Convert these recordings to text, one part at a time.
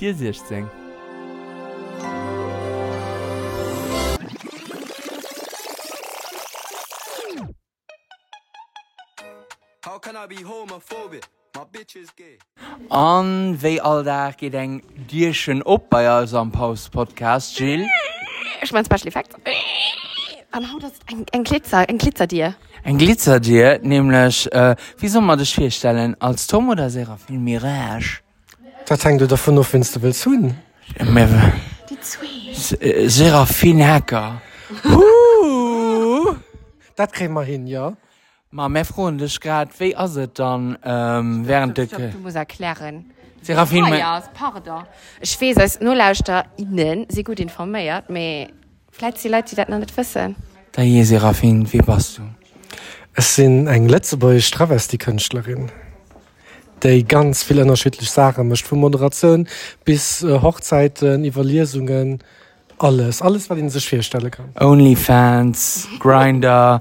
Dir sech seng. How can I be homophobic? An wéi all da geht eng Dirchen op bei aus am Paus-Podcast Jill? Ich mein Special Effekt. An haut eng eng Glitzer eng Glitzer Dir. Eng Glitzer Dir nämlichlech äh, wie sommer dech firstellen als Tom oder Serafin Mirage? Wat hang du davon noch wennst du willst hunn? Seraphin Hacker Dat kre mar hin ja. Ma mé froch grad wéi as et dann ähm, wären dëcke. Du muss erklären. Seraphin oh, ja, Parder. Ech wees als nolauuster innen se gut informéiert, méi läit ze Leiit, die dat an net fëssen. Da je Seraphin, wie warst du? Es sinn eng letze bei Stravers die Kënchtlerin. Ganz viel unterschiedlich Sachen mischt, von Moderation bis äh, Hochzeiten, Evaluierungen, alles, alles, was ihnen sich vorstellen kann. Onlyfans, Grinder,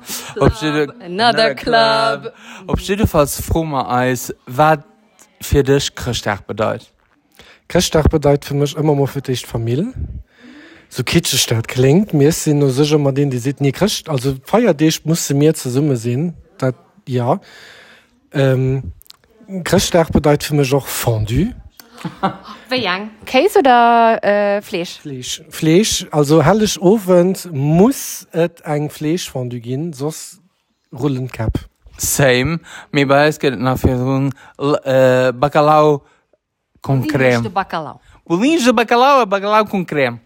Another Club. Op falls frommer Eis wat fir dech Christach bedeut. Christtag bedeutet für mich immer mal für dich Familie. So kitschig das klingt, mir sind nur sicher mal den, die sieht nie Christ. Also feier dich musste mir zur Summe sehen, das ja. Ähm, Christtag bedeutet für mich auch Fondue. Wie lang? Käse oder äh, Fleisch? Fleisch. Fleisch, also hellig Ofen muss et eng Fleischfondue gehen, sonst rollen Cap. Same mé bei get nach fir hun äh, Bacalao con Wie crème. de Bacalao. Bolinge Bacalao Bacalao con crème.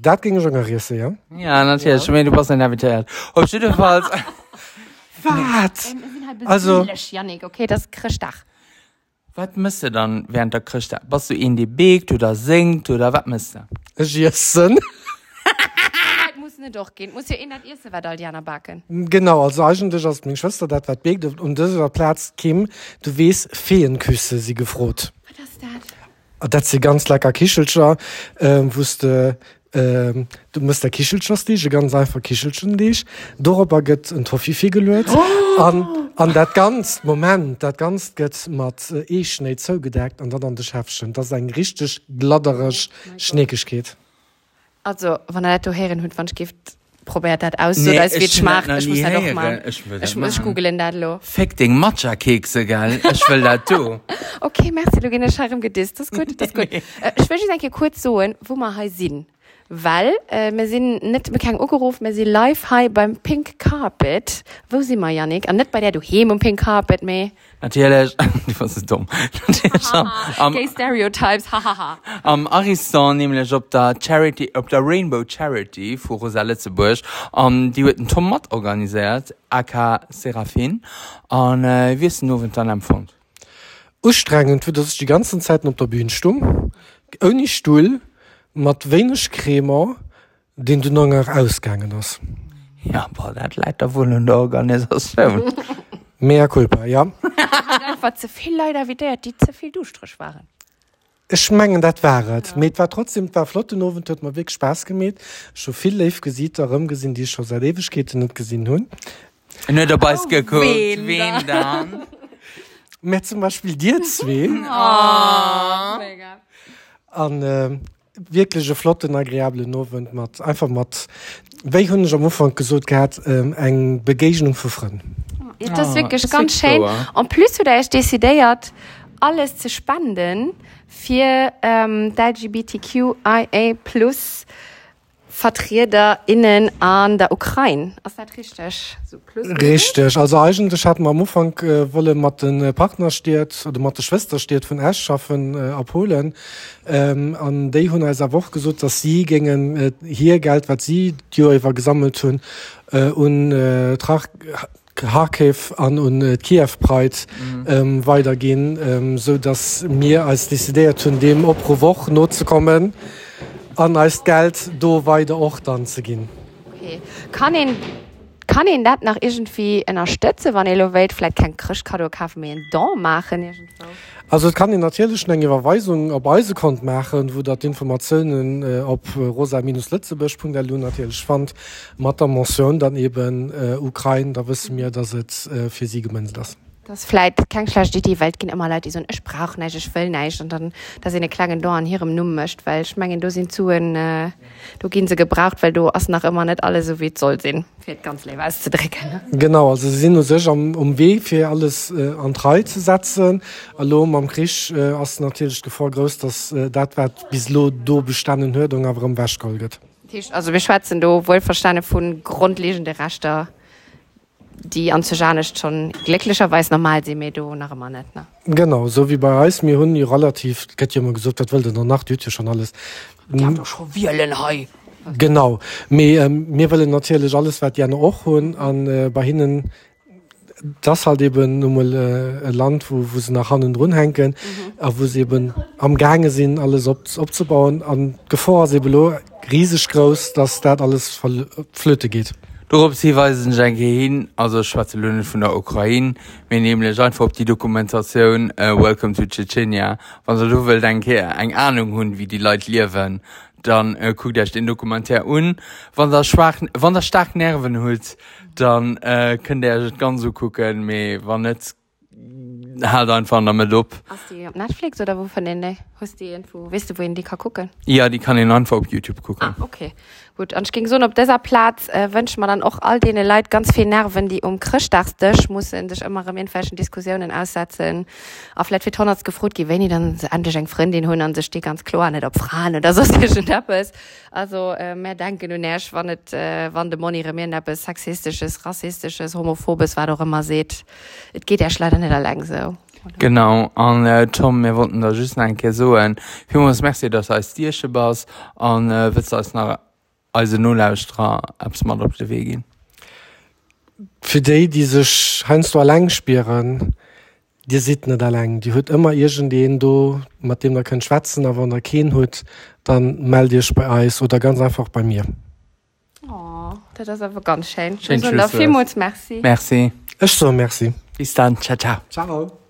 Dat ging schon gerissen, ja? Ja natürlich mé du pass navitiert. Op falls Was? Also. Also- Janik, okay, das ist Christach. Wat müsste dann während der Christ was du in die begt oder singt oder wat müsste Jessen. Das muss nicht durchgehen. Muss ja in das erste, was Aldiana backen. Genau, also eigentlich als meine Schwester das was begt und dieser Platz kim, du weißt, Feenküsse sie gefroht. Was ist das? Und Das ist ganz lecker Kichelcher, ähm, wusste, ähm, du musst der Kichelcher stich, ganz einfach Kichelchen dich. Darüber geht ein Toffifee gelöst. Oh. An, an dat ganz Moment, dat ganz geht mit äh, E-Schnee zugedeckt und dann an das Schäfchen. Das ist ein richtig gladderisch Schneekisch geht. Also, wenn er das hat, wenn ich Gift probiert hat aus, Nee, so, dass ich schmack. das Ich muss das hören. mal. Ich will das Ich muss googeln das lo. Fekting Matcha-Kekse gell ich will dat du Okay, merci, du gehst Charme gedisst. Das ist gut, das ist gut. äh, ich will jetzt kurz sagen, wo wir hier sind. weil äh, mir sind net bekannt ugeruf mir sie live high beim pink carpet. Wo sie mal janik? An net bei der du hem um pink carpet me natürlich. Was dumm. Am, am, stereotypes hahaha. Am Arison nämlich ob der charity ob der rainbow charity vor rosale zu bursch um, die wird den tomat organisiert ak seraphin an äh, wir sind nur dann empfund ustrengend wird das die ganzen zeiten ob der bühnen stumm. Ohne stuhl. Mit wenig Creme, den du noch nicht ausgegangen hast. ja boah, dat leit der wohl in der Organisation Mehr Culpa, ja. Einfach zu viel Leute wie der, die zu viel Duschstrich waren. Ich meine, das war es. Ja. Mit war trotzdem, war flott und Ofen, hat mir wirklich Spaß gemacht. Schon viel live gesehen, darum gesehen, die ich schon seit Ewigkeiten nicht gesehen habe. net dabei oh, geguckt wen wen dann Mehr zum Beispiel dir zwei. Oh. Mega. an äh, wirklichsche flotten agréable nowen mat einfach mat wéi hun am Ufang gesot gehabt ähm, eng Begeung verfrennen. Ja, das oh, wirklich das ganz schön an plus du ich desideiert alles zu spannen für ähm, LGBTQIA plus äh, VertreterInnen an der Ukraine. Ist das richtig? So plus richtig. Also eigentlich hatten wir am Anfang äh, wolle mit den Partner steht oder mit der Schwester steht von Erstschaffen äh, ab Polen. Ähm, an die hun als auch gesagt, dass sie gingen äh, hier Geld, was sie die gesammelt haben, äh, und äh, trag, Harkiv an und äh, Kiew breit mhm. ähm, weitergehen, ähm, so dass mir als Dissidär hun dem Oprovoch not zu kommen. Mhm als Geld do weiter och dann zu gehen. Okay. Kann ihn, kann ihn das nach irgendwie unterstützen, wenn ihr wollt, vielleicht kein Christkado kaufen, mehr einen Don machen? Irgendwo? Also es kann die natürlich eng Überweisung op Eisekont machen, wo dat Informationen äh, op äh, rosa-letzteburg.lu natürlich fand mat der Mention dann eben äh, Ukraine, da wissen mir, dass het äh, für sie gemens das. Das vielleicht kein schlecht die Welt gehen immer Leute die so ein, ich brauche nicht ich will nicht und dann da sie eine kleine Dorn hier im Numm möchte weil ich meine du sind zu in, äh, du gehen sie gebraucht weil du hast nach immer nicht alle so wie es soll sehen fehlt ganz leer was zu drecken ne? Genau also sie sind nur sich um, um Weg für alles äh, an drei zu setzen. Hallo am Krisch äh, hast natürlich Gefahr groß dass äh, das wird bis lo do bestanden hört und aber im Wäschgolget Tisch- also wir schwatzen du wohl verstanden von grundlegende Raster die anzujanisch schon glücklicherweise normal sie mir du nach immer nicht ne? Genau so wie bei Eis mir hun relativ get immer gesucht dat wollte der Nacht ja schon alles. Die haben doch schon Vielen hei. Genau mir ähm, mir wollen natürlich alles wat gerne auch hun an äh, bei hinnen das halt eben nun mal äh, ein Land wo, wo sie nach Hannen runhängen mhm. wo sie eben am gange sind alles op, abzubauen an Gefahr sie belo riesig groß dass dat alles voll flöte geht Dorop sie weisen Jenke hin also schwarze Löhne von der Ukraine, mé nemlech einfach op die Dokumentation uh, Welcome to Tschetschenia, wann du will denke eng Ahnung hun wie die Leute liewen, dann äh, guckt euch den Dokumentär un, wann der schwachen wann der stark Nerven holt dann äh, könnt ihr ganz so gucken, méi wann net halt einfach damit ab. Hast du die auf Netflix oder wo von denen? Hast du die irgendwo, weißt du, wohin die kann gucken? Ja, die kann ich einfach auf YouTube gucken. Ah, okay. Gut, und ich ging so, auf dieser Platz äh, wünscht man dann auch all denen Leute ganz viel Nerven, die um Christdachstisch müssen sich immer in irgendwelchen Diskussionen aussetzen. Auf vielleicht wird Tonnerz gefragt, wenn die dann endlich eine Freundin holen, und sich die ganz klar nicht ob Frauen oder so, zwischen schon. Also, äh, mehr denken und erst, wann, nicht, äh, wann der Moni remieren, etwas sexistisches, rassistisches, homophobes, was auch immer seht. Es geht ja leider nicht allein so. Genau an äh, Tom wir wollten da just enke soen Fi uns Merci dat als Dirsche bas an äh, wit als nach als nulllauusstra abs mat op de we gin. für die die sich heinst du allein spieren die sieht nicht allein. Die hört immer irgend den du mit dem da kein schwatzen aber der kein hut dann melde dich bei Eis oder ganz einfach bei mir. Oh, das ist aber ganz schön. Schön, Also, vielmals merci. Merci. Ich so merci. Bis dann ciao ciao. ciao